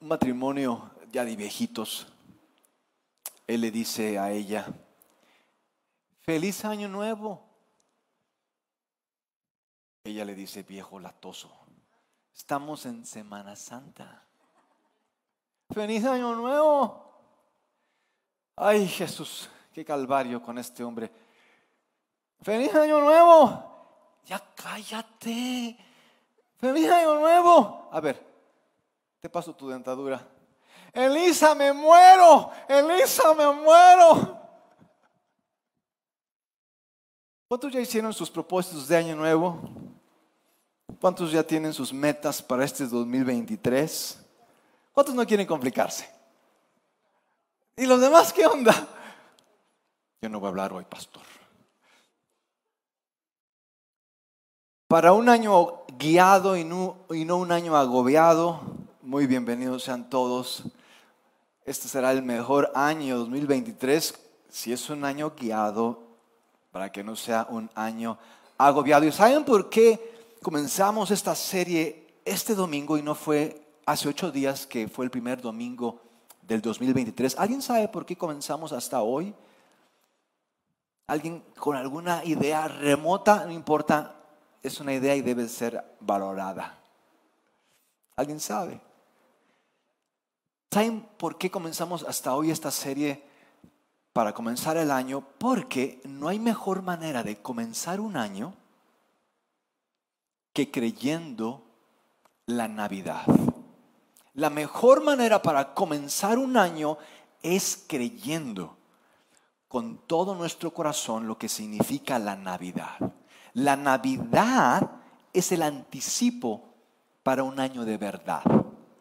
un matrimonio ya de viejitos, él le dice a ella, feliz año nuevo. Ella le dice, viejo latoso, estamos en Semana Santa. Feliz año nuevo. Ay Jesús, qué calvario con este hombre. Feliz año nuevo. Ya cállate. Feliz año nuevo. A ver, te paso tu dentadura. Elisa, me muero. Elisa, me muero. ¿Cuántos ya hicieron sus propósitos de año nuevo? ¿Cuántos ya tienen sus metas para este 2023? ¿Cuántos no quieren complicarse? ¿Y los demás qué onda? Yo no voy a hablar hoy, pastor. Para un año guiado y no, y no un año agobiado, muy bienvenidos sean todos. Este será el mejor año 2023 si es un año guiado para que no sea un año agobiado. ¿Y saben por qué comenzamos esta serie este domingo y no fue hace ocho días que fue el primer domingo del 2023? ¿Alguien sabe por qué comenzamos hasta hoy? ¿Alguien con alguna idea remota? No importa, es una idea y debe ser valorada. ¿Alguien sabe? ¿Saben por qué comenzamos hasta hoy esta serie para comenzar el año? Porque no hay mejor manera de comenzar un año que creyendo la Navidad. La mejor manera para comenzar un año es creyendo con todo nuestro corazón lo que significa la Navidad. La Navidad es el anticipo para un año de verdad.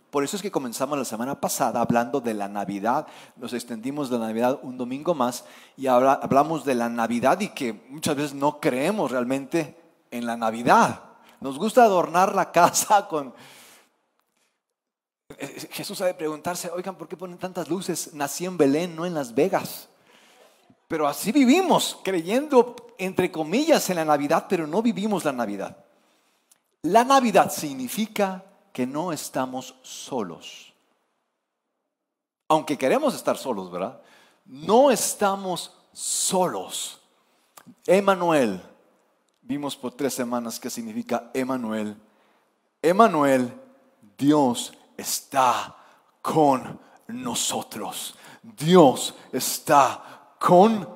Por eso es que comenzamos la semana pasada hablando de la Navidad, nos extendimos de la Navidad un domingo más y hablamos de la Navidad y que muchas veces no creemos realmente en la Navidad. Nos gusta adornar la casa con... Jesús ha de preguntarse, oigan, ¿por qué ponen tantas luces? Nací en Belén, no en Las Vegas. Pero así vivimos, creyendo, entre comillas, en la Navidad, pero no vivimos la Navidad. La Navidad significa que no estamos solos. Aunque queremos estar solos, ¿verdad? No estamos solos. Emanuel, vimos por tres semanas qué significa Emanuel. Emanuel, Dios está con nosotros. Dios está con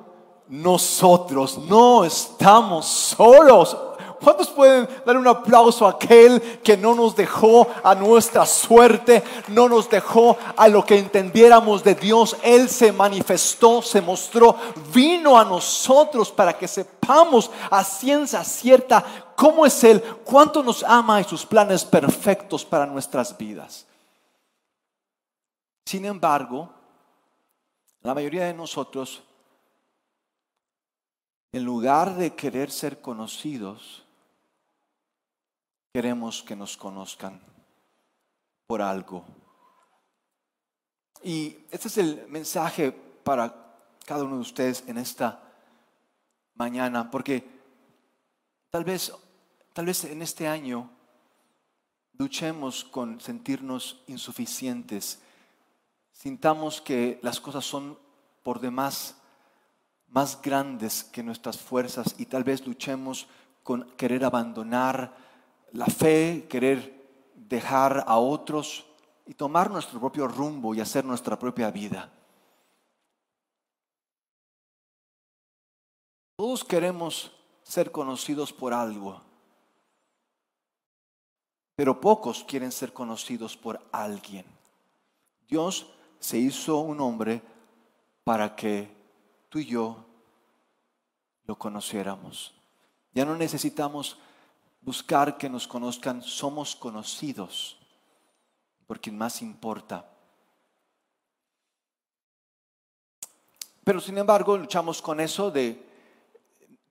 nosotros. No estamos solos. ¿Cuántos pueden dar un aplauso a aquel que no nos dejó a nuestra suerte, no nos dejó a lo que entendiéramos de Dios? Él se manifestó, se mostró, vino a nosotros para que sepamos a ciencia cierta cómo es Él, cuánto nos ama y sus planes perfectos para nuestras vidas. Sin embargo, la mayoría de nosotros en lugar de querer ser conocidos, queremos que nos conozcan por algo. Y este es el mensaje para cada uno de ustedes en esta mañana, porque tal vez, tal vez en este año luchemos con sentirnos insuficientes, sintamos que las cosas son por demás más grandes que nuestras fuerzas y tal vez luchemos con querer abandonar la fe, querer dejar a otros y tomar nuestro propio rumbo y hacer nuestra propia vida. Todos queremos ser conocidos por algo, pero pocos quieren ser conocidos por alguien. Dios se hizo un hombre para que tú y yo lo conociéramos. Ya no necesitamos buscar que nos conozcan, somos conocidos por quien más importa. Pero sin embargo, luchamos con eso de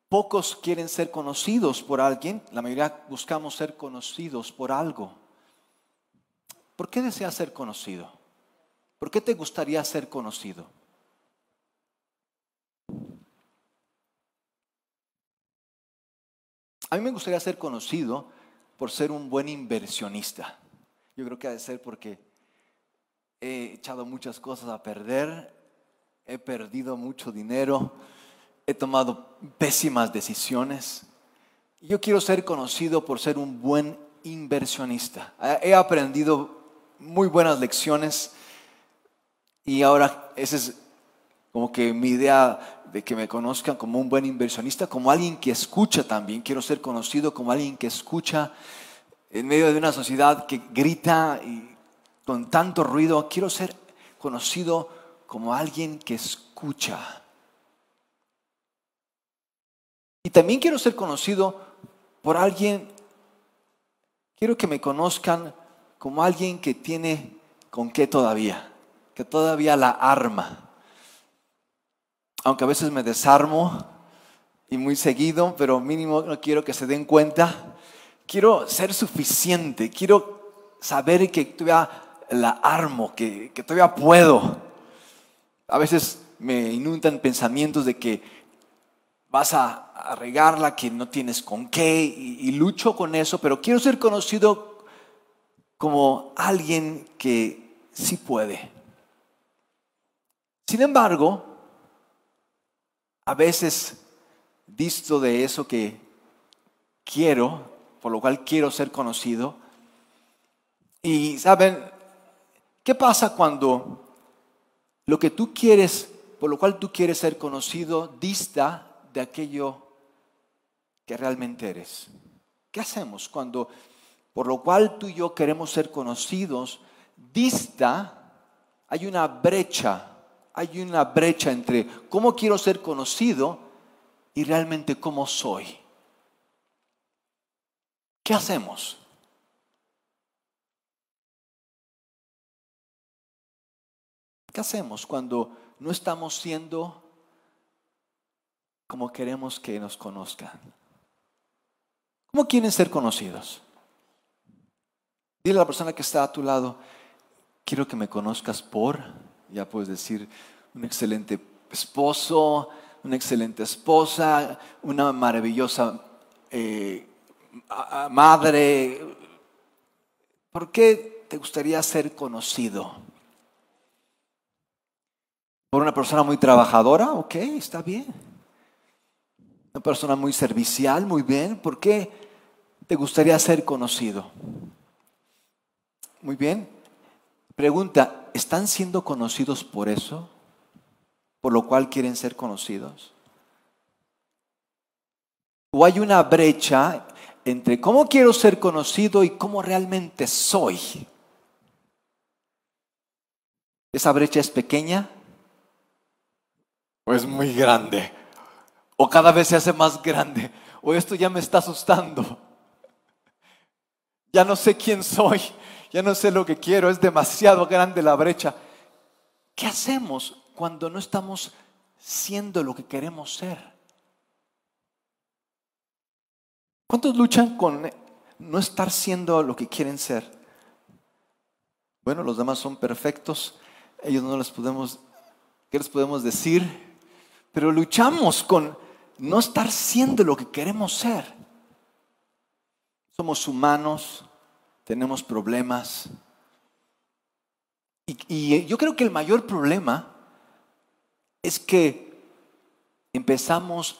pocos quieren ser conocidos por alguien, la mayoría buscamos ser conocidos por algo. ¿Por qué deseas ser conocido? ¿Por qué te gustaría ser conocido? A mí me gustaría ser conocido por ser un buen inversionista. Yo creo que ha de ser porque he echado muchas cosas a perder, he perdido mucho dinero, he tomado pésimas decisiones. Yo quiero ser conocido por ser un buen inversionista. He aprendido muy buenas lecciones y ahora esa es como que mi idea de que me conozcan como un buen inversionista, como alguien que escucha también. Quiero ser conocido como alguien que escucha en medio de una sociedad que grita y con tanto ruido. Quiero ser conocido como alguien que escucha. Y también quiero ser conocido por alguien, quiero que me conozcan como alguien que tiene con qué todavía, que todavía la arma. Aunque a veces me desarmo y muy seguido, pero mínimo no quiero que se den cuenta. Quiero ser suficiente, quiero saber que todavía la armo, que, que todavía puedo. A veces me inundan pensamientos de que vas a, regarla, que no tienes con qué, y, lucho con eso, pero quiero ser conocido como alguien que sí puede. Sin embargo, a veces visto de eso que quiero, por lo cual quiero ser conocido, y saben, ¿qué pasa cuando lo que tú quieres, por lo cual tú quieres ser conocido, dista de aquello que realmente eres. ¿Qué hacemos cuando, por lo cual tú y yo queremos ser conocidos, dista, hay una brecha, hay una brecha entre cómo quiero ser conocido y realmente cómo soy? ¿Qué hacemos? ¿Qué hacemos cuando no estamos siendo como queremos que nos conozcan. ¿Cómo quieren ser conocidos? Dile a la persona que está a tu lado, quiero que me conozcas por, ya puedes decir, un excelente esposo, una excelente esposa, una maravillosa eh, madre. ¿Por qué te gustaría ser conocido? ¿Por una persona muy trabajadora? Ok, está bien una persona muy servicial, muy bien. ¿Por qué te gustaría ser conocido? Muy bien. Pregunta, ¿están siendo conocidos por eso? ¿Por lo cual quieren ser conocidos? ¿O hay una brecha entre cómo quiero ser conocido y cómo realmente soy? ¿Esa brecha es pequeña o es muy grande? o cada vez se hace más grande, o esto ya me está asustando. Ya no sé quién soy, ya no sé lo que quiero, es demasiado grande la brecha. ¿Qué hacemos cuando no estamos siendo lo que queremos ser? ¿Cuántos luchan con no estar siendo lo que quieren ser? Bueno, los demás son perfectos, ellos no les podemos, ¿qué les podemos decir? Pero luchamos con no estar siendo lo que queremos ser. Somos humanos, tenemos problemas. Y, yo creo que el mayor problema es que empezamos,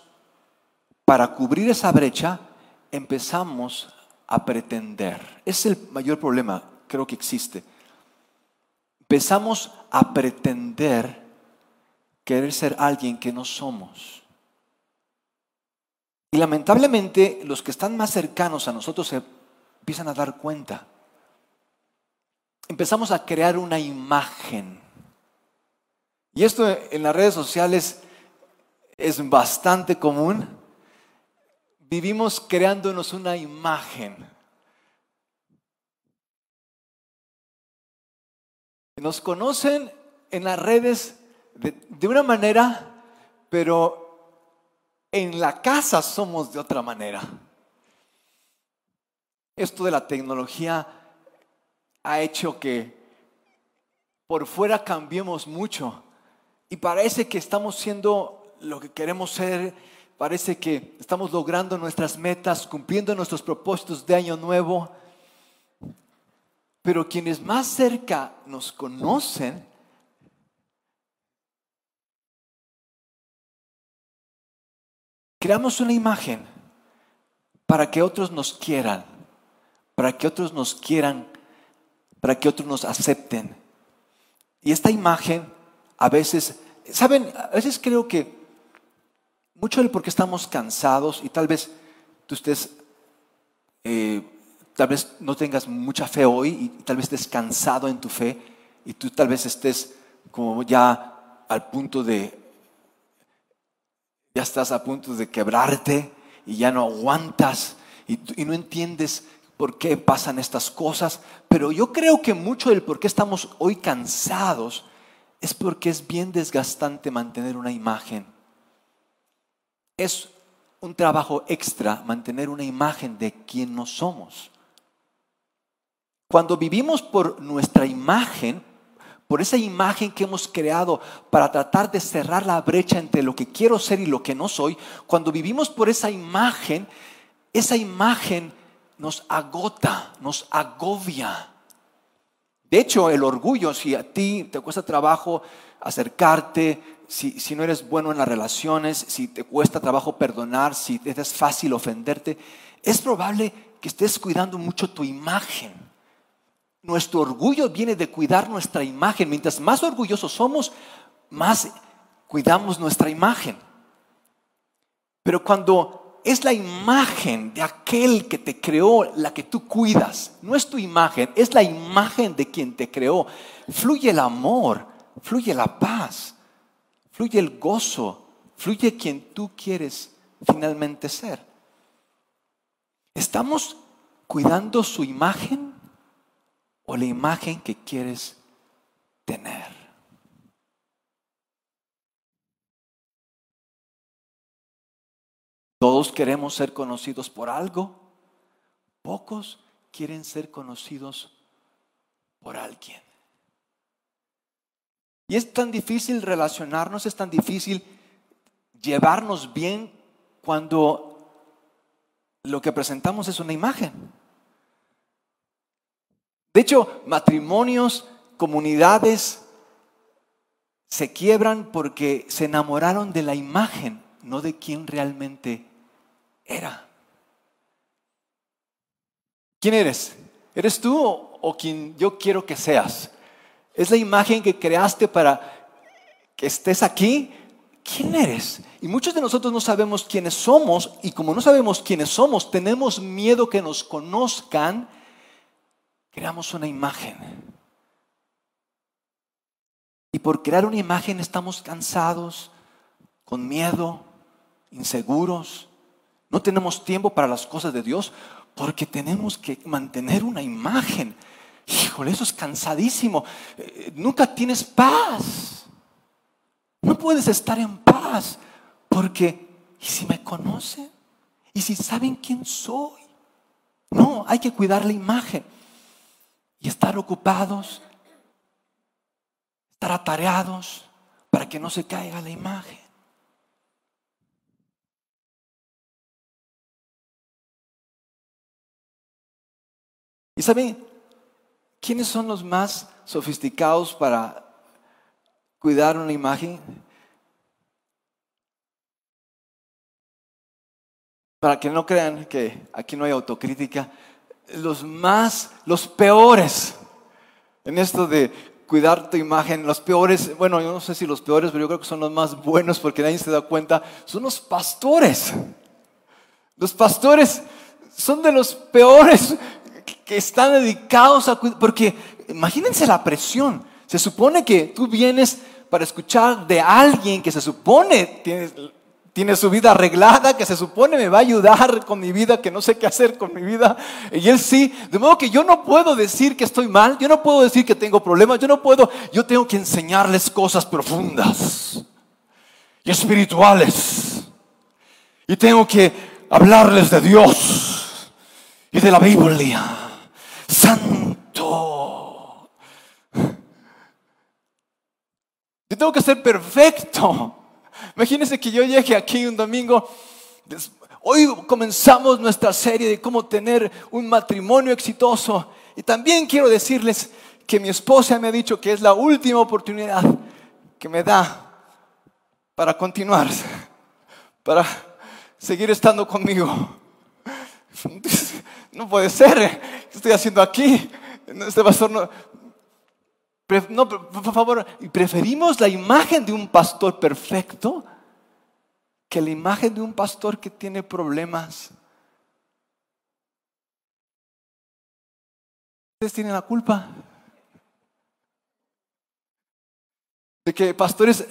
para cubrir esa brecha, empezamos a pretender. Es el mayor problema, creo que existe. Empezamos a pretender querer ser alguien que no somos. Y lamentablemente los que están más cercanos a nosotros empiezan a dar cuenta. Empezamos a crear una imagen. Y esto en las redes sociales es bastante común. Vivimos creándonos una imagen. Nos conocen en las redes de, una manera, pero en la casa somos de otra manera. Esto de la tecnología ha hecho que por fuera cambiemos mucho. Y parece que estamos siendo lo que queremos ser, parece que estamos logrando nuestras metas, cumpliendo nuestros propósitos de año nuevo, Pero quienes más cerca nos conocen, creamos una imagen para que otros nos quieran, para que otros nos quieran, para que otros nos acepten. Y esta imagen a veces, ¿saben? A veces creo que mucho del por qué estamos cansados y tal vez tú estés, eh, tal vez no tengas mucha fe hoy y tal vez estés cansado en tu fe y tú tal vez estés como ya al punto de, ya estás a punto de quebrarte y ya no aguantas y, y no entiendes por qué pasan estas cosas, pero yo creo que mucho del por qué estamos hoy cansados es porque es bien desgastante mantener una imagen. Es un trabajo extra mantener una imagen de quién no somos. Cuando vivimos por nuestra imagen, por esa imagen que hemos creado para tratar de cerrar la brecha entre lo que quiero ser y lo que no soy, cuando vivimos por esa imagen, esa imagen nos agota, nos agobia. De hecho, el orgullo, si a ti te cuesta trabajo acercarte, si, si, no eres bueno en las relaciones, si te cuesta trabajo perdonar, si te es fácil ofenderte, es probable que estés cuidando mucho tu imagen. Nuestro orgullo viene de cuidar nuestra imagen. Mientras más orgullosos somos, más cuidamos nuestra imagen. Pero cuando es la imagen de aquel que te creó la que tú cuidas. No es tu imagen, es la imagen de quien te creó. Fluye el amor, fluye la paz, fluye el gozo, fluye quien tú quieres finalmente ser. ¿Estamos cuidando su imagen o la imagen que quieres tener? Todos queremos ser conocidos por algo. Pocos quieren ser conocidos por alguien. Y es tan difícil relacionarnos, es tan difícil llevarnos bien cuando lo que presentamos es una imagen. De hecho, matrimonios, comunidades se quiebran porque se enamoraron de la imagen, no de quién realmente era. ¿Quién eres? ¿Eres tú o, quien yo quiero que seas? ¿Es la imagen que creaste para que estés aquí? ¿Quién eres? Y muchos de nosotros no sabemos quiénes somos y como no sabemos quiénes somos, tenemos miedo que nos conozcan, creamos una imagen. Y por crear una imagen estamos cansados, con miedo, inseguros, no tenemos tiempo para las cosas de Dios porque tenemos que mantener una imagen. Híjole, eso es cansadísimo. Eh, nunca tienes paz. No puedes estar en paz porque, ¿y si me conocen? ¿Y si saben quién soy? No, hay que cuidar la imagen y estar ocupados, estar atareados para que no se caiga la imagen. ¿Y saben quiénes son los más sofisticados para cuidar una imagen? Para que no crean que aquí no hay autocrítica, los más, los peores en esto de cuidar tu imagen, los peores, bueno, yo no sé si los peores, pero yo creo que son los más buenos porque nadie se da cuenta, son los pastores. Los pastores son de los peores que están dedicados a cuidar, porque imagínense la presión. Se supone que tú vienes para escuchar de alguien que se supone tiene, tiene su vida arreglada, que se supone me va a ayudar con mi vida, que no sé qué hacer con mi vida. Y él sí, de modo que yo no puedo decir que estoy mal, yo no puedo decir que tengo problemas, yo no puedo, yo tengo que enseñarles cosas profundas y espirituales. Y tengo que hablarles de Dios y de la Biblia santo. Yo tengo que ser perfecto. Imagínense que yo llegue aquí un domingo. Hoy comenzamos nuestra serie de cómo tener un matrimonio exitoso. Y también quiero decirles que mi esposa me ha dicho que es la última oportunidad que me da para continuar, para seguir estando conmigo. No puede ser, ¿qué estoy haciendo aquí? Este pastor no, no, por favor, preferimos la imagen de un pastor perfecto que la imagen de un pastor que tiene problemas. Ustedes tienen la culpa de que pastores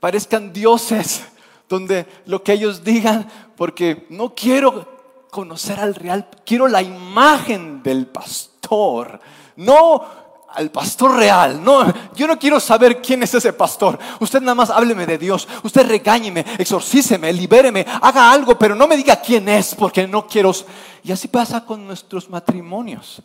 parezcan dioses, donde lo que ellos digan, porque no quiero conocer al real, quiero la imagen del pastor, no al pastor real. No, yo no quiero saber quién es ese pastor. Usted nada más hábleme de Dios. Usted regáñeme, exorcíceme, libéreme, haga algo, pero no me diga quién es, porque no quiero. Y así pasa con nuestros matrimonios.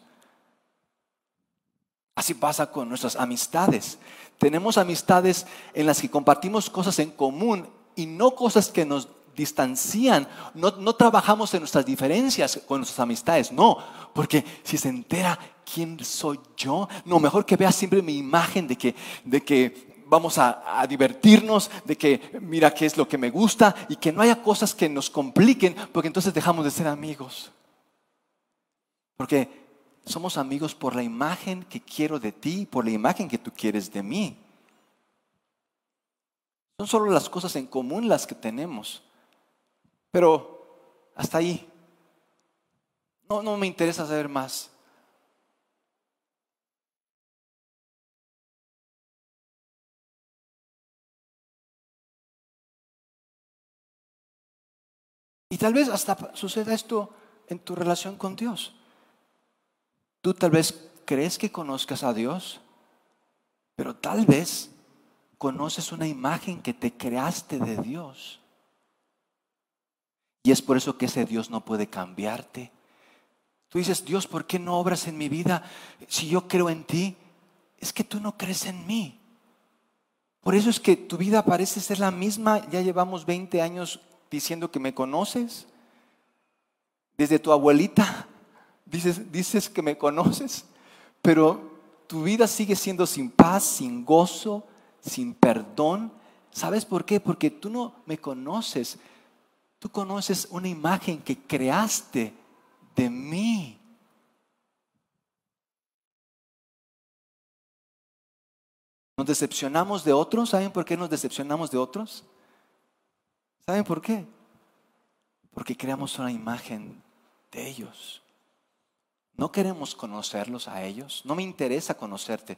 Así pasa con nuestras amistades. Tenemos amistades en las que compartimos cosas en común y no cosas que nos distancian. No, no trabajamos en nuestras diferencias con nuestras amistades, no, porque si se entera quién soy yo, no, mejor que vea siempre mi imagen de que, de que vamos a, a, divertirnos, de que mira qué es lo que me gusta y que no haya cosas que nos compliquen, porque entonces dejamos de ser amigos. Porque somos amigos por la imagen que quiero de ti, por la imagen que tú quieres de mí. Son solo las cosas en común las que tenemos. Pero hasta ahí. No, no me interesa saber más. Y tal vez hasta suceda esto en tu relación con Dios. Tú tal vez crees que conozcas a Dios, pero tal vez conoces una imagen que te creaste de Dios. Y es por eso que ese Dios no puede cambiarte. Tú dices, Dios, ¿por qué no obras en mi vida si yo creo en ti? Es que tú no crees en mí. Por eso es que tu vida parece ser la misma. Ya llevamos 20 años diciendo que me conoces. Desde tu abuelita dices, dices que me conoces, pero tu vida sigue siendo sin paz, sin gozo, sin perdón. ¿Sabes por qué? Porque tú no me conoces. Tú conoces una imagen que creaste de mí. Nos decepcionamos de otros. ¿Saben por qué nos decepcionamos de otros? ¿Saben por qué? Porque creamos una imagen de ellos. No queremos conocerlos a ellos. No me interesa conocerte.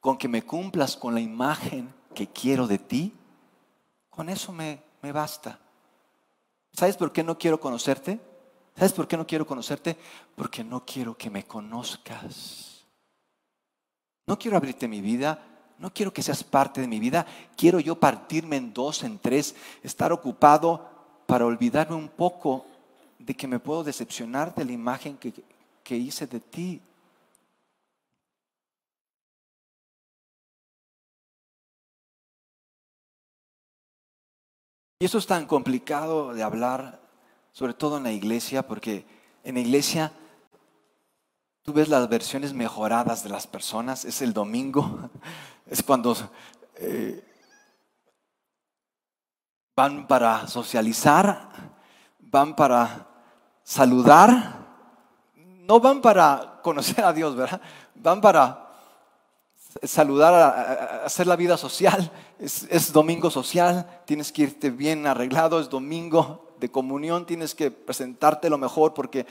Con que me cumplas con la imagen que quiero de ti, con eso me, me basta. ¿Sabes por qué no quiero conocerte? ¿Sabes por qué no quiero conocerte? Porque no quiero que me conozcas. No quiero abrirte mi vida. No quiero que seas parte de mi vida. Quiero yo partirme en dos, en tres, estar ocupado para olvidarme un poco de que me puedo decepcionar de la imagen que, que hice de ti. Y eso es tan complicado de hablar, sobre todo en la iglesia, porque en la iglesia tú ves las versiones mejoradas de las personas. Es el domingo, es cuando eh, van para socializar, van para saludar, no van para conocer a Dios, ¿verdad? Van para saludar, hacer la vida social. Es, domingo social, tienes que irte bien arreglado, es domingo de comunión, tienes que presentarte lo mejor porque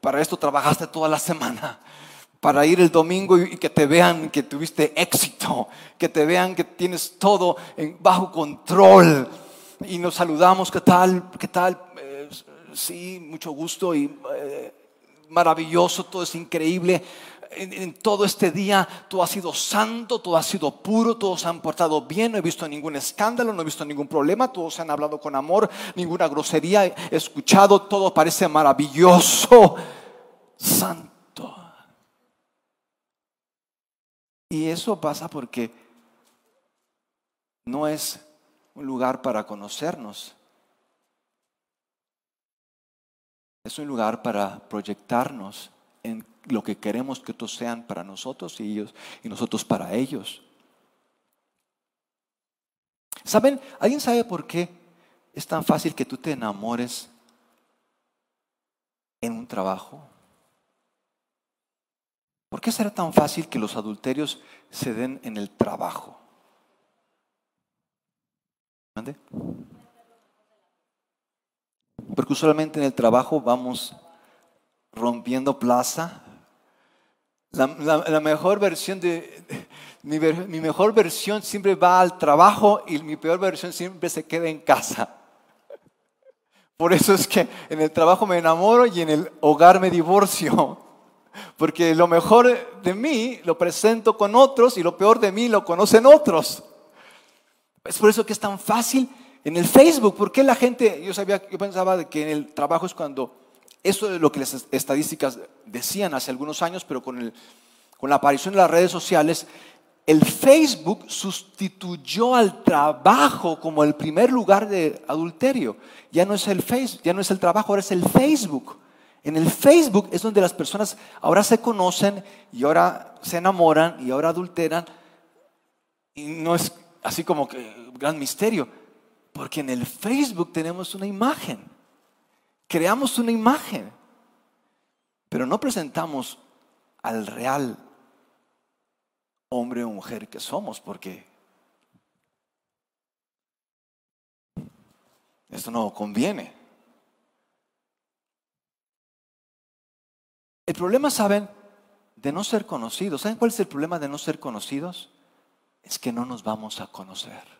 para esto trabajaste toda la semana. Para ir el domingo y que te vean que tuviste éxito, que te vean que tienes todo bajo control. Y nos saludamos, ¿qué tal? ¿Qué tal? Eh, sí, mucho gusto y eh, maravilloso, todo es increíble en, todo este día tú has sido santo, todo ha sido puro, todos se han portado bien, no he visto ningún escándalo, no he visto ningún problema, todos han hablado con amor, ninguna grosería he escuchado, todo parece maravilloso, santo. Y eso pasa porque no es un lugar para conocernos. Es un lugar para proyectarnos en lo que queremos que otros sean para nosotros y ellos y nosotros para ellos. ¿Saben? ¿Alguien sabe por qué es tan fácil que tú te enamores en un trabajo? ¿Por qué será tan fácil que los adulterios se den en el trabajo? ¿Mande? Porque usualmente en el trabajo vamos rompiendo plaza. La, mejor versión de, mi, mi, mejor versión siempre va al trabajo y mi peor versión siempre se queda en casa. Por eso es que en el trabajo me enamoro y en el hogar me divorcio. Porque lo mejor de mí lo presento con otros y lo peor de mí lo conocen otros. Es por eso que es tan fácil en el Facebook. porque la gente, yo sabía, yo pensaba que en el trabajo es cuando eso es lo que las estadísticas decían hace algunos años, pero con, con la aparición de las redes sociales, el Facebook sustituyó al trabajo como el primer lugar de adulterio. Ya no es el Facebook, ya no es el trabajo, ahora es el Facebook. En el Facebook es donde las personas ahora se conocen y ahora se enamoran y ahora adulteran. Y no es así como que gran misterio, porque en el Facebook tenemos una imagen creamos una imagen, pero no presentamos al real hombre o mujer que somos, porque esto no conviene. El problema, ¿saben? De no ser conocidos. ¿Saben cuál es el problema de no ser conocidos? Es que no nos vamos a conocer.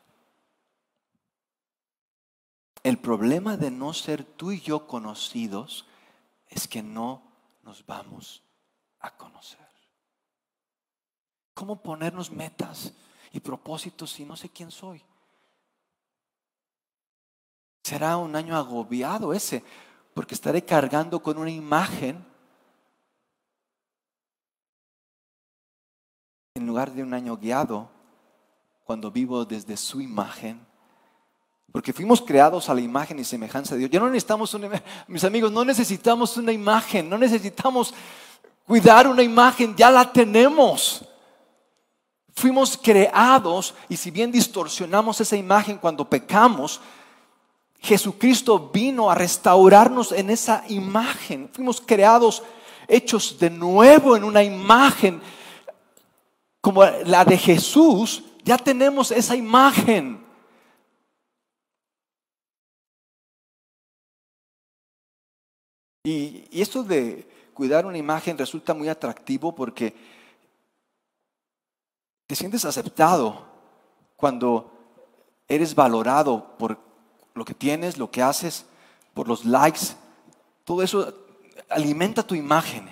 El problema de no ser tú y yo conocidos es que no nos vamos a conocer. ¿Cómo ponernos metas y propósitos si no sé quién soy? Será un año agobiado ese, porque estaré cargando con una imagen en lugar de un año guiado cuando vivo desde su imagen porque fuimos creados a la imagen y semejanza de Dios. Ya no necesitamos una mis amigos, no necesitamos una imagen, no necesitamos cuidar una imagen, ya la tenemos. Fuimos creados y si bien distorsionamos esa imagen cuando pecamos, Jesucristo vino a restaurarnos en esa imagen. Fuimos creados, hechos de nuevo en una imagen como la de Jesús. Ya tenemos esa imagen. Y, esto de cuidar una imagen resulta muy atractivo porque te sientes aceptado cuando eres valorado por lo que tienes, lo que haces, por los likes. Todo eso alimenta tu imagen.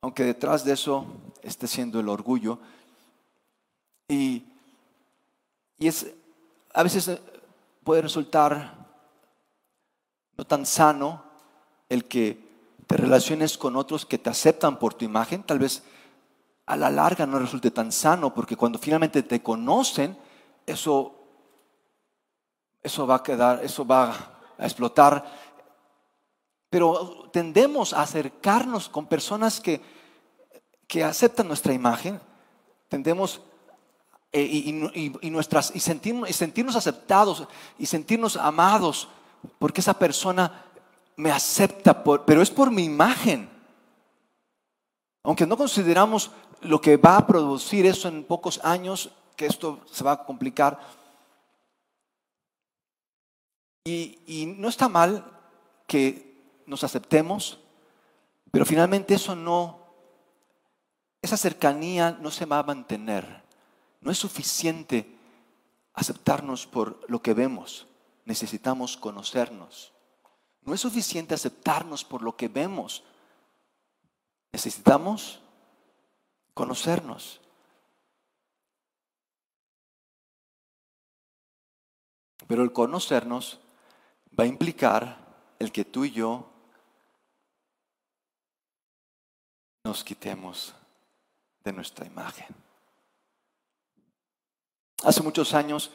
Aunque detrás de eso esté siendo el orgullo. Y, y es, a veces puede resultar no tan sano el que te relaciones con otros que te aceptan por tu imagen, tal vez a la larga no resulte tan sano, porque cuando finalmente te conocen, eso, eso va a quedar, eso va a explotar. Pero tendemos a acercarnos con personas que, que aceptan nuestra imagen, tendemos eh, y, nuestras, y, sentirnos, y sentirnos aceptados y sentirnos amados, porque esa persona me acepta, pero es por mi imagen. Aunque no consideramos lo que va a producir eso en pocos años, que esto se va a complicar. Y, y no está mal que nos aceptemos, pero finalmente eso no, esa cercanía no se va a mantener. No es suficiente aceptarnos por lo que vemos. Necesitamos conocernos. No es suficiente aceptarnos por lo que vemos. Necesitamos conocernos. Pero el conocernos va a implicar el que tú y yo nos quitemos de nuestra imagen. Hace muchos años,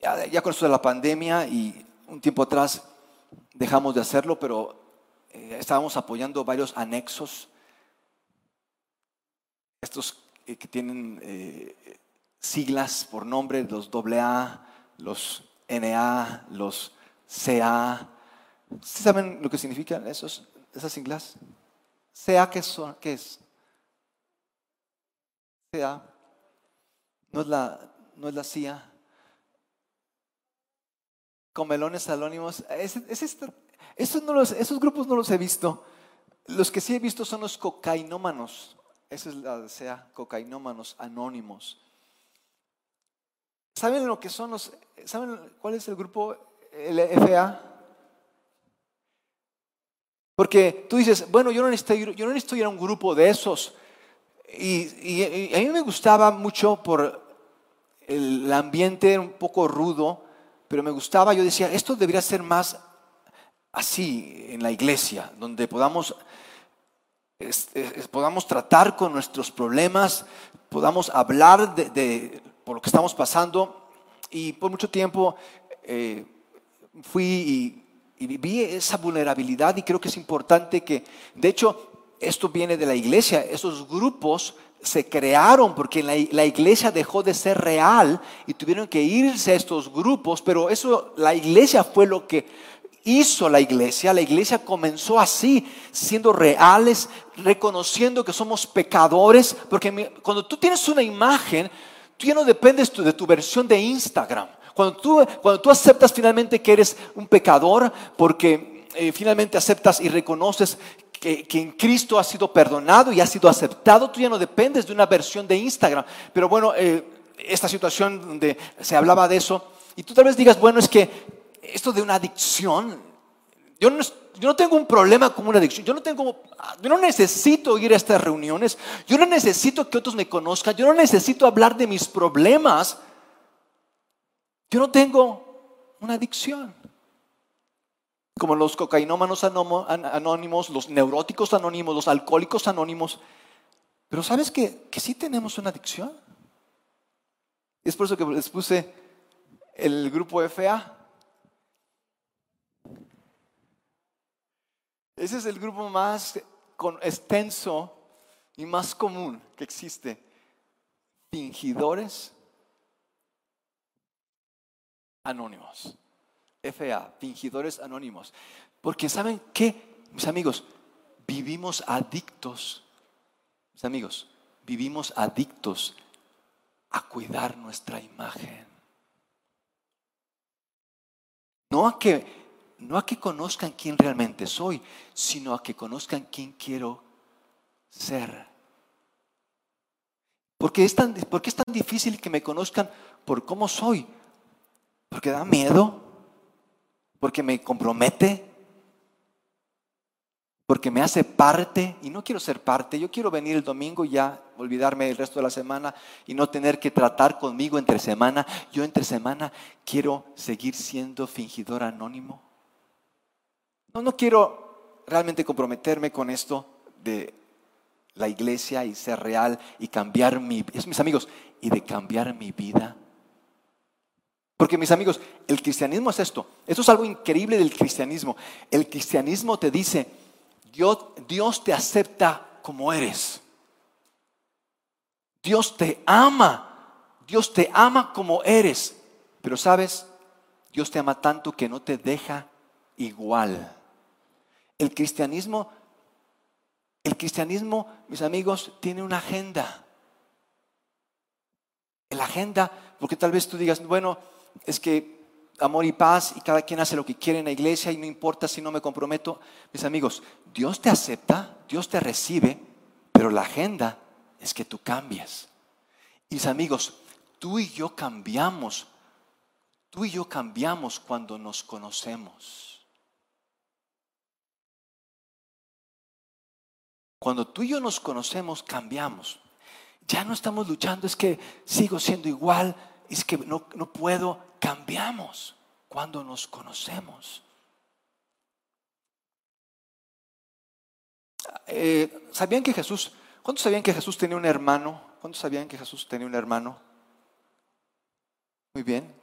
ya, con esto de la pandemia y un tiempo atrás, dejamos de hacerlo, pero eh, estábamos apoyando varios anexos, estos que tienen siglas por nombre, los AA, los NA, los CA. saben lo que significan esos, esas siglas? CA, ¿qué, son, qué es? CA. No es la, no es la CIA. Comelones anónimos. Es, esos, no los, esos grupos no los he visto. Los que sí he visto son los cocainómanos. Esa es la sea, cocainómanos anónimos. ¿Saben lo que son los, saben cuál es el grupo LFA? Porque tú dices, bueno, yo no necesito, yo no necesito ir a un grupo de esos. Y, a mí me gustaba mucho por el ambiente un poco rudo, pero me gustaba, yo decía, esto debería ser más así en la iglesia, donde podamos, podamos tratar con nuestros problemas, podamos hablar de por lo que estamos pasando. Y por mucho tiempo eh, fui y, viví esa vulnerabilidad y creo que es importante que, de hecho, esto viene de la iglesia, esos grupos se crearon porque la, la, iglesia dejó de ser real y tuvieron que irse a estos grupos, pero eso, la iglesia fue lo que hizo la iglesia. La iglesia comenzó así, siendo reales, reconociendo que somos pecadores, porque cuando tú tienes una imagen, Tú ya no dependes de tu versión de Instagram. Cuando tú, cuando tú aceptas finalmente que eres un pecador, porque eh, finalmente aceptas y reconoces que, en Cristo has sido perdonado y has sido aceptado, tú ya no dependes de una versión de Instagram. Pero bueno, eh, esta situación donde se hablaba de eso, y tú tal vez digas, bueno, es que esto de una adicción, yo no, yo no tengo un problema con una adicción. Yo no, tengo, yo no necesito ir a estas reuniones. Yo no necesito que otros me conozcan. Yo no necesito hablar de mis problemas. Yo no tengo una adicción. Como los cocainómanos anónimos, los neuróticos anónimos, los alcohólicos anónimos. Pero sabes que, que sí tenemos una adicción. Es por eso que les puse el grupo FA. Ese es el grupo más extenso y más común que existe. Fingidores anónimos. FA, fingidores anónimos. Porque saben qué, mis amigos, vivimos adictos. Mis amigos, vivimos adictos a cuidar nuestra imagen. No a que no a que conozcan quién realmente soy, sino a que conozcan quién quiero ser. ¿Por qué es tan, por qué es tan difícil que me conozcan por cómo soy? Porque da miedo, porque me compromete, porque me hace parte y no quiero ser parte. Yo quiero venir el domingo y ya olvidarme el resto de la semana y no tener que tratar conmigo entre semana. Yo entre semana quiero seguir siendo fingidor anónimo. No, no quiero realmente comprometerme con esto de la iglesia y ser real y cambiar mi, es mis amigos, y de cambiar mi vida. Porque mis amigos, el cristianismo es esto. Esto es algo increíble del cristianismo. El cristianismo te dice, Dios, Dios te acepta como eres. Dios te ama. Dios te ama como eres. Pero sabes, Dios te ama tanto que no te deja igual. El cristianismo, el cristianismo, mis amigos, tiene una agenda. La agenda, porque tal vez tú digas, bueno, es que amor y paz y cada quien hace lo que quiere en la iglesia y no importa si no me comprometo. Mis amigos, Dios te acepta, Dios te recibe, pero la agenda es que tú cambies. Mis amigos, tú y yo cambiamos, tú y yo cambiamos cuando nos conocemos. Cuando tú y yo nos conocemos, cambiamos. Ya no estamos luchando, es que sigo siendo igual, es que no, puedo, cambiamos cuando nos conocemos. Eh, ¿Sabían que Jesús, cuántos sabían que Jesús tenía un hermano? ¿Cuántos sabían que Jesús tenía un hermano? Muy bien.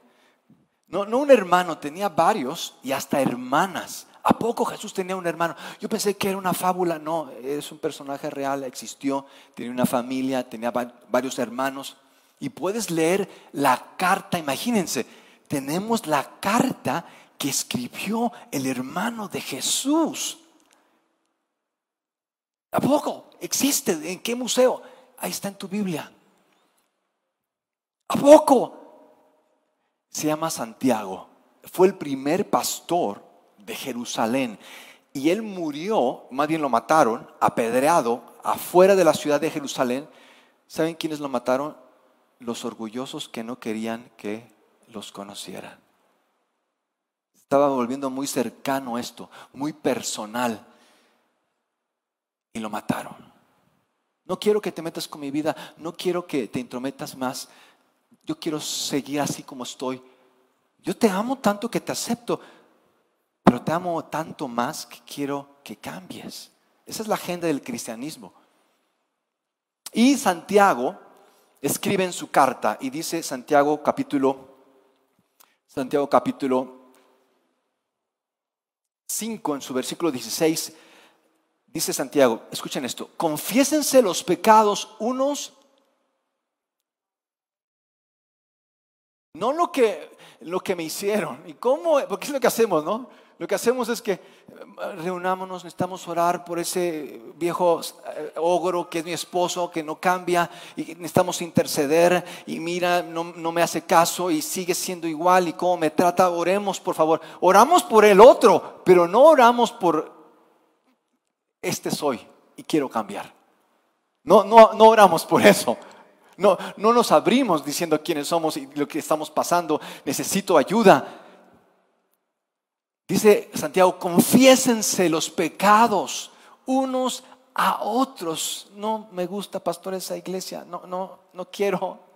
No, no un hermano, tenía varios y hasta hermanas. ¿A poco Jesús tenía un hermano? Yo pensé que era una fábula. No, es un personaje real, existió, tenía una familia, tenía varios hermanos. Y puedes leer la carta, imagínense, tenemos la carta que escribió el hermano de Jesús. ¿A poco? ¿Existe? ¿En qué museo? Ahí está en tu Biblia. ¿A poco? Se llama Santiago. Fue el primer pastor de Jerusalén. Y él murió, más bien lo mataron, apedreado, afuera de la ciudad de Jerusalén. ¿Saben quiénes lo mataron? Los orgullosos que no querían que los conocieran. Estaba volviendo muy cercano esto, muy personal. Y lo mataron. No quiero que te metas con mi vida, no quiero que te intrometas más. Yo quiero seguir así como estoy. Yo te amo tanto que te acepto, pero te amo tanto más que quiero que cambies. Esa es la agenda del cristianismo. Y Santiago escribe en su carta y dice Santiago capítulo Santiago capítulo 5 en su versículo 16 dice Santiago, escuchen esto, confiésense los pecados unos no lo que lo que me hicieron y cómo, porque es lo que hacemos, ¿no? Lo que hacemos es que eh, reunámonos, necesitamos orar por ese viejo eh, ogro que es mi esposo, que no cambia, y necesitamos interceder, y mira, no, me hace caso y sigue siendo igual, y cómo me trata, oremos por favor. Oramos por el otro, pero no oramos por este soy y quiero cambiar. No, no, no oramos por eso. No, no nos abrimos diciendo quiénes somos y lo que estamos pasando. Necesito ayuda. Dice Santiago, confiésense los pecados unos a otros. No me gusta, pastor, esa iglesia. No, no, no quiero.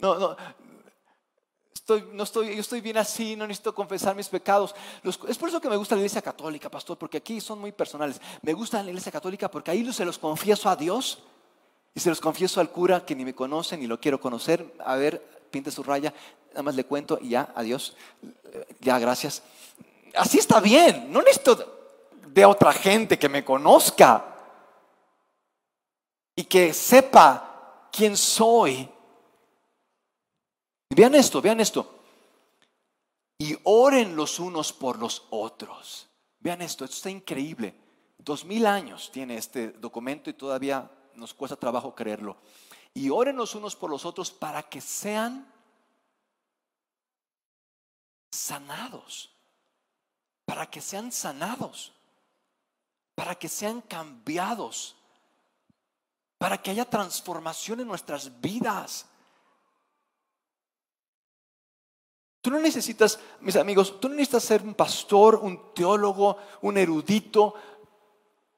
No, no. Estoy, no estoy, yo estoy bien así, no necesito confesar mis pecados. es por eso que me gusta la iglesia católica, pastor, porque aquí son muy personales. Me gusta la iglesia católica porque ahí se los confieso a Dios y se los confieso al cura que ni me conoce ni lo quiero conocer. A ver, pinte su raya, nada más le cuento y ya, adiós. Ya, gracias así está bien, no necesito de otra gente que me conozca y que sepa quién soy. Vean esto, vean esto. Y oren los unos por los otros. Vean esto, esto está increíble. Dos mil años tiene este documento y todavía nos cuesta trabajo creerlo. Y oren los unos por los otros para que sean sanados para que sean sanados, para que sean cambiados, para que haya transformación en nuestras vidas. Tú no necesitas, mis amigos, tú no necesitas ser un pastor, un teólogo, un erudito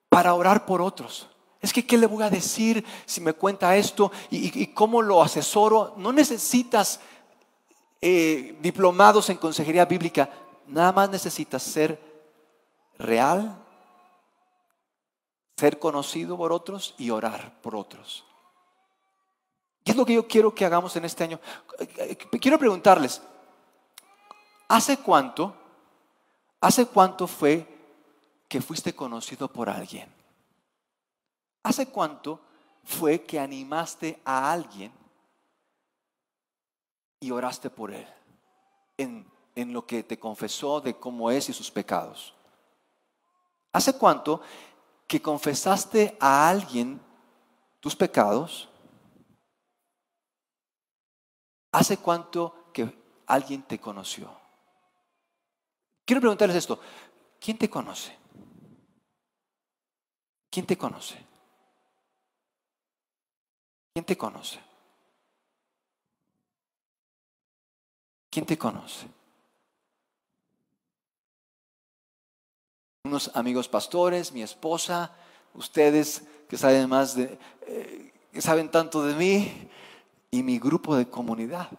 para orar por otros. Es que, ¿qué le voy a decir si me cuenta esto y, cómo lo asesoro? No necesitas eh, diplomados en consejería bíblica. Nada más necesitas ser real, ser conocido por otros y orar por otros. ¿Qué es lo que yo quiero que hagamos en este año? Quiero preguntarles, ¿hace cuánto, hace cuánto fue que fuiste conocido por alguien? ¿Hace cuánto fue que animaste a alguien y oraste por él en en lo que te confesó de cómo es y sus pecados. ¿Hace cuánto que confesaste a alguien tus pecados? ¿Hace cuánto que alguien te conoció? Quiero preguntarles esto. ¿Quién te conoce? ¿Quién te conoce? ¿Quién te conoce? ¿Quién te conoce? Unos amigos pastores, mi esposa, ustedes que saben más de, eh, que saben tanto de mí y mi grupo de comunidad.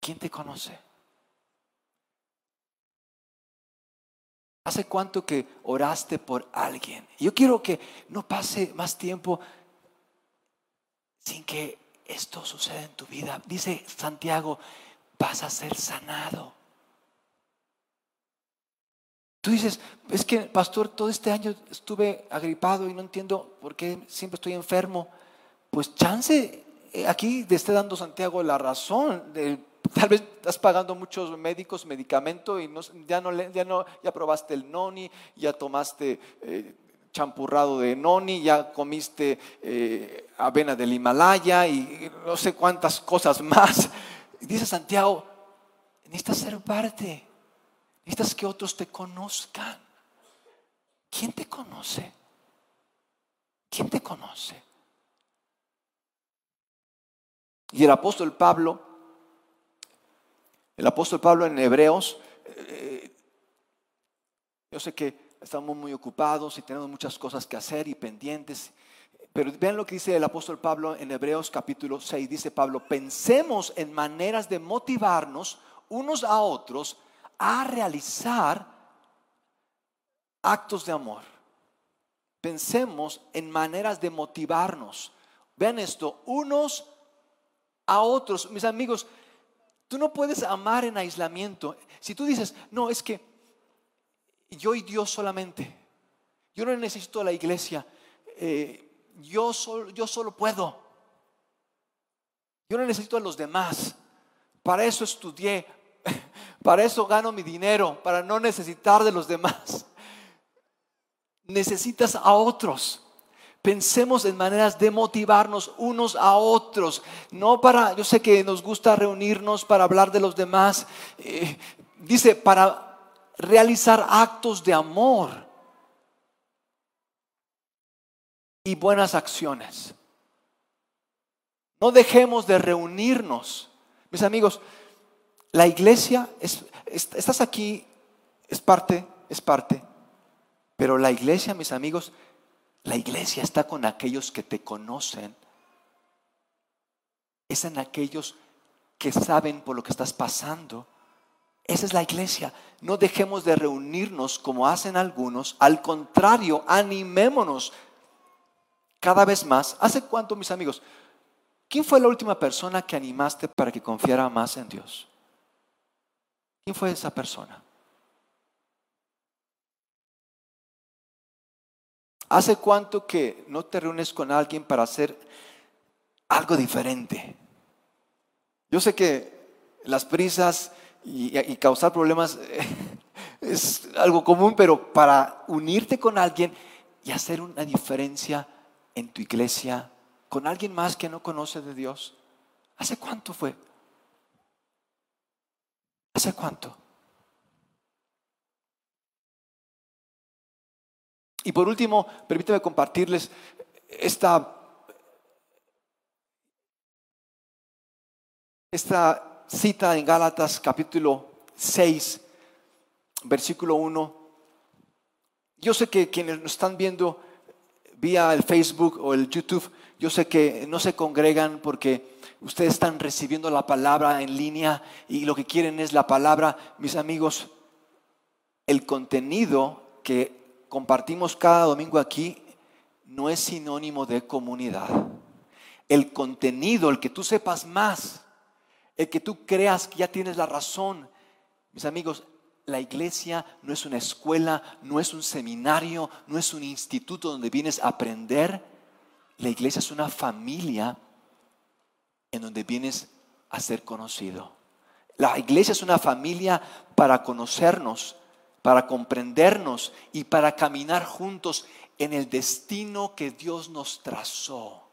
¿Quién te conoce? ¿Hace cuánto que oraste por alguien? Yo quiero que no pase más tiempo sin que esto suceda en tu vida. Dice Santiago, vas a ser sanado. Tú dices, es que, pastor, todo este año estuve agripado y no entiendo por qué siempre estoy enfermo. Pues chance, eh, aquí te esté dando Santiago la razón. tal vez estás pagando muchos médicos, medicamento y ya, no, ya, no, ya probaste el noni, ya tomaste eh, champurrado de noni, ya comiste eh, avena del Himalaya y no sé cuántas cosas más. Dice Santiago, necesitas ser parte Necesitas que otros te conozcan. ¿Quién te conoce? ¿Quién te conoce? Y el apóstol Pablo, el apóstol Pablo en Hebreos, eh, yo sé que estamos muy ocupados y tenemos muchas cosas que hacer y pendientes, pero vean lo que dice el apóstol Pablo en Hebreos capítulo 6, dice Pablo, pensemos en maneras de motivarnos unos a otros a realizar actos de amor. Pensemos en maneras de motivarnos. Vean esto, unos a otros. Mis amigos, tú no puedes amar en aislamiento. Si tú dices, no, es que yo y Dios solamente, yo no necesito la iglesia, eh, yo, solo, yo solo puedo. Yo no necesito a los demás. Para eso estudié, para eso gano mi dinero, para no necesitar de los demás. Necesitas a otros. Pensemos en maneras de motivarnos unos a otros. No para, yo sé que nos gusta reunirnos para hablar de los demás. Eh, dice, para realizar actos de amor y buenas acciones. No dejemos de reunirnos. Mis amigos, la iglesia, es, estás aquí, es parte, es parte, pero la iglesia, mis amigos, la iglesia está con aquellos que te conocen, es en aquellos que saben por lo que estás pasando. Esa es la iglesia. No dejemos de reunirnos como hacen algunos. Al contrario, animémonos cada vez más. ¿Hace cuánto, mis amigos? ¿Quién fue la última persona que animaste para que confiara más en Dios? ¿Quién fue esa persona? ¿Hace cuánto que no te reúnes con alguien para hacer algo diferente? Yo sé que las prisas y, causar problemas es algo común, pero para unirte con alguien y hacer una diferencia en tu iglesia, con alguien más que no conoce de Dios, ¿hace cuánto fue? ¿Hace cuánto? Y por último, permíteme compartirles esta, esta cita en Gálatas capítulo 6, versículo 1. Yo sé que quienes nos están viendo vía el Facebook o el YouTube, yo sé que no se congregan porque ustedes están recibiendo la palabra en línea y lo que quieren es la palabra, mis amigos, el contenido que compartimos cada domingo aquí no es sinónimo de comunidad. El contenido, el que tú sepas más, el que tú creas que ya tienes la razón, mis amigos, la iglesia no es una escuela, no es un seminario, no es un instituto donde vienes a aprender. La iglesia es una familia en donde vienes a ser conocido. La iglesia es una familia para conocernos, para comprendernos y para caminar juntos en el destino que Dios nos trazó.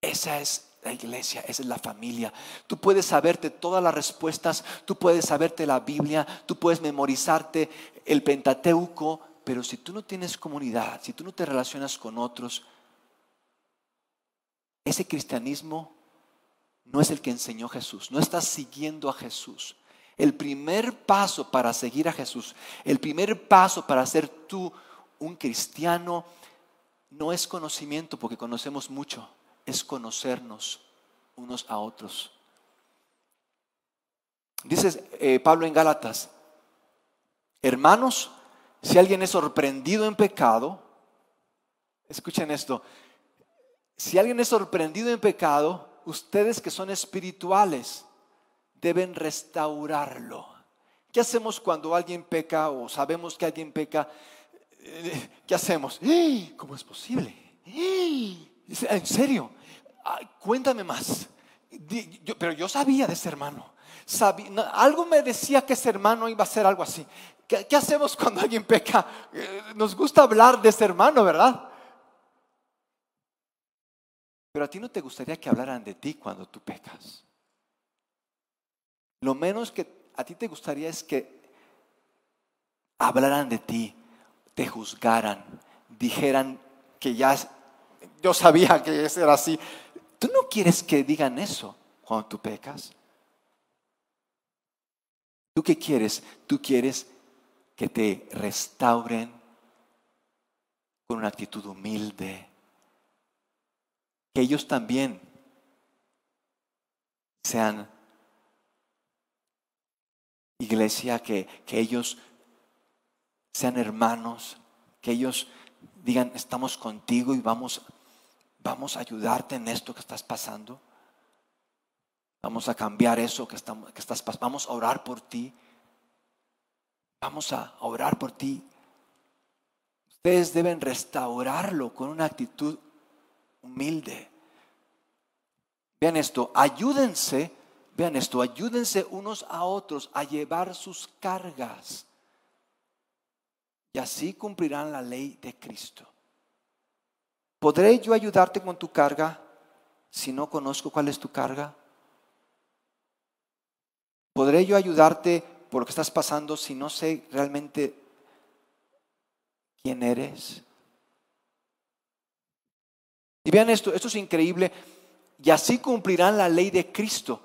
Esa es la iglesia, esa es la familia. Tú puedes saberte todas las respuestas, tú puedes saberte la Biblia, tú puedes memorizarte el Pentateuco, pero si tú no tienes comunidad, si tú no te relacionas con otros, ese cristianismo no es el que enseñó Jesús, no estás siguiendo a Jesús. El primer paso para seguir a Jesús, el primer paso para ser tú un cristiano, no es conocimiento, porque conocemos mucho, es conocernos unos a otros. Dice eh, Pablo en Gálatas, hermanos, si alguien es sorprendido en pecado, escuchen esto, si alguien es sorprendido en pecado, ustedes que son espirituales, deben restaurarlo. ¿Qué hacemos cuando alguien peca o sabemos que alguien peca? Eh, ¿Qué hacemos? ¿Cómo es posible? ¡Eh! ¿En serio? cuéntame más. pero yo sabía de ese hermano. algo me decía que ese hermano iba a hacer algo así. ¿Qué, ¿Qué, hacemos cuando alguien peca? Nos gusta hablar de ese hermano, ¿verdad? Pero a ti no te gustaría que hablaran de ti cuando tú pecas. Lo menos que a ti te gustaría es que hablaran de ti, te juzgaran, dijeran que ya yo sabía que era así. Tú no quieres que digan eso cuando tú pecas. ¿Tú qué quieres? Tú quieres que te restauren con una actitud humilde. Que ellos también sean iglesia, que, que ellos sean hermanos, que ellos digan, estamos contigo y vamos, vamos a ayudarte en esto que estás pasando. Vamos a cambiar eso que, estamos, que estás pasando. Vamos a orar por ti. Vamos a orar por ti. Ustedes deben restaurarlo con una actitud humilde. Vean esto, ayúdense Vean esto, ayúdense unos a otros a llevar sus cargas y así cumplirán la ley de Cristo. ¿Podré yo ayudarte con tu carga si no conozco cuál es tu carga? ¿Podré yo ayudarte por lo que estás pasando si no sé realmente quién eres? Y vean esto, esto es increíble. Y así cumplirán la ley de Cristo.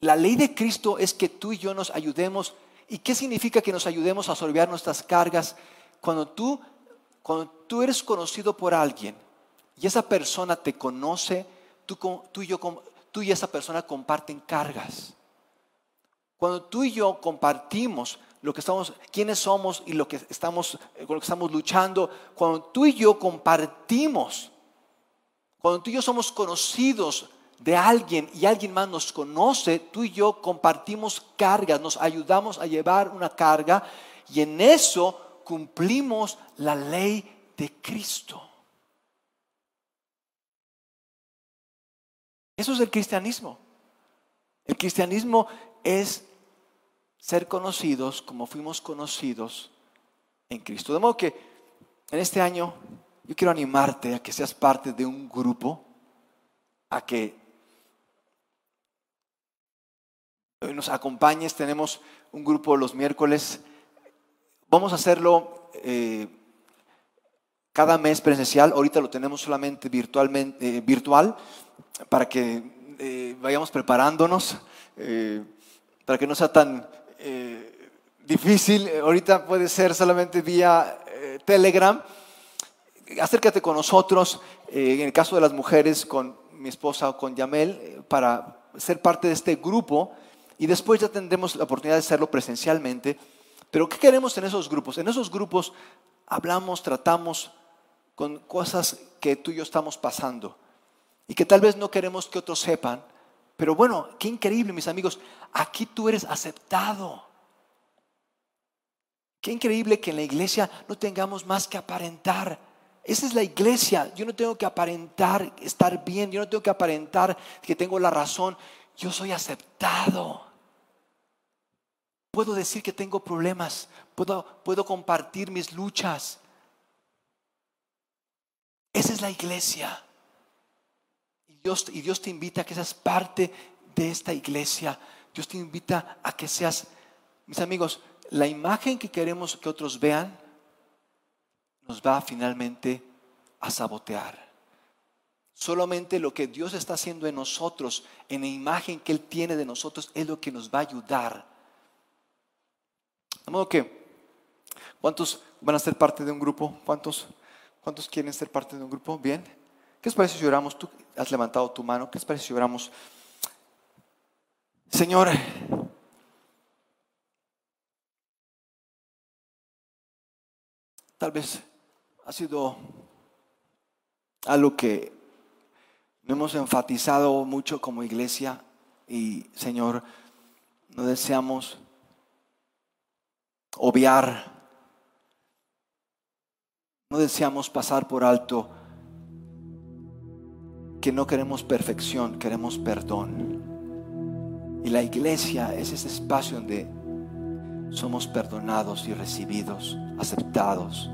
La ley de Cristo es que tú y yo nos ayudemos. ¿Y qué significa que nos ayudemos a solviar nuestras cargas? Cuando tú, cuando tú eres conocido por alguien y esa persona te conoce, tú, y yo, tú y esa persona comparten cargas. Cuando tú y yo compartimos lo que estamos, quiénes somos y lo que estamos, con lo que estamos luchando, cuando tú y yo compartimos, cuando tú y yo somos conocidos de alguien y alguien más nos conoce, tú y yo compartimos cargas, nos ayudamos a llevar una carga y en eso cumplimos la ley de Cristo. Eso es el cristianismo. El cristianismo es ser conocidos como fuimos conocidos en Cristo. De modo que en este año yo quiero animarte a que seas parte de un grupo, a que nos acompañes. Tenemos un grupo los miércoles. Vamos a hacerlo eh, cada mes presencial. Ahorita lo tenemos solamente virtualmente, eh, virtual para que eh, vayamos preparándonos, para que no sea tan difícil. Ahorita puede ser solamente vía Telegram. Acércate con nosotros, en el caso de las mujeres, con mi esposa o con Yamel, para ser parte de este grupo y después ya tendremos la oportunidad de hacerlo presencialmente. Pero ¿qué queremos en esos grupos? En esos grupos hablamos, tratamos con cosas que tú y yo estamos pasando y que tal vez no queremos que otros sepan. Pero bueno, qué increíble, mis amigos, aquí tú eres aceptado. Qué increíble que en la iglesia no tengamos más que aparentar. Esa es la iglesia. Yo no tengo que aparentar estar bien, yo no tengo que aparentar que tengo la razón yo soy aceptado. Puedo decir que tengo problemas, puedo, puedo compartir mis luchas. Esa es la iglesia. Y Dios, y Dios te invita a que seas parte de esta iglesia. Dios te invita a que seas, mis amigos, la imagen que queremos que otros vean nos va finalmente a sabotear. Solamente lo que Dios está haciendo en nosotros, en la imagen que Él tiene de nosotros, es lo que nos va a ayudar. De modo que, ¿cuántos van a ser parte de un grupo? ¿Cuántos, cuántos quieren ser parte de un grupo? Bien. ¿Qué les parece si oramos? Tú has levantado tu mano. ¿Qué les parece si oramos? Señor, tal vez ha sido algo que no hemos enfatizado mucho como iglesia Y Señor, no deseamos obviar, no deseamos pasar por alto que no queremos perfección, queremos perdón. Y la iglesia es ese espacio donde somos perdonados y recibidos, aceptados.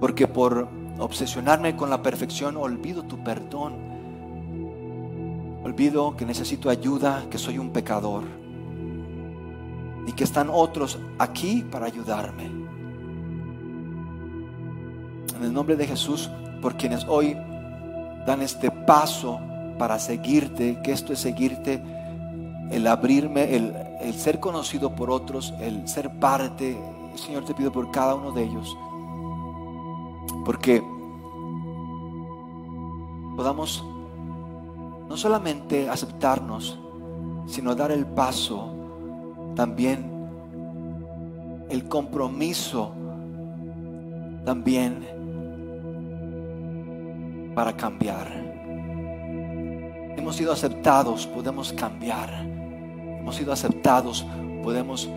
Porque por obsesionarme con la perfección olvido tu perdón. Olvido que necesito ayuda, que soy un pecador. Y que están otros aquí para ayudarme. En el nombre de Jesús, por quienes hoy dan este paso para seguirte, que esto es seguirte, el abrirme, el, ser conocido por otros, el ser parte. Señor, te pido por cada uno de ellos, porque podamos no solamente aceptarnos, sino dar el paso, también el compromiso, también para cambiar. Hemos sido aceptados, podemos cambiar. Hemos sido aceptados, podemos,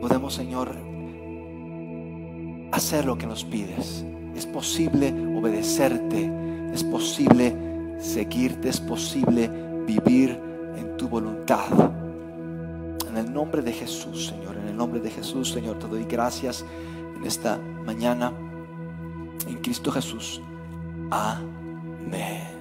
podemos, Señor, hacer lo que nos pides. Es posible obedecerte, es posible seguirte, es posible vivir en tu voluntad. En el nombre de Jesús, Señor, en el nombre de Jesús, Señor, te doy gracias en esta mañana en Cristo Jesús. Amén.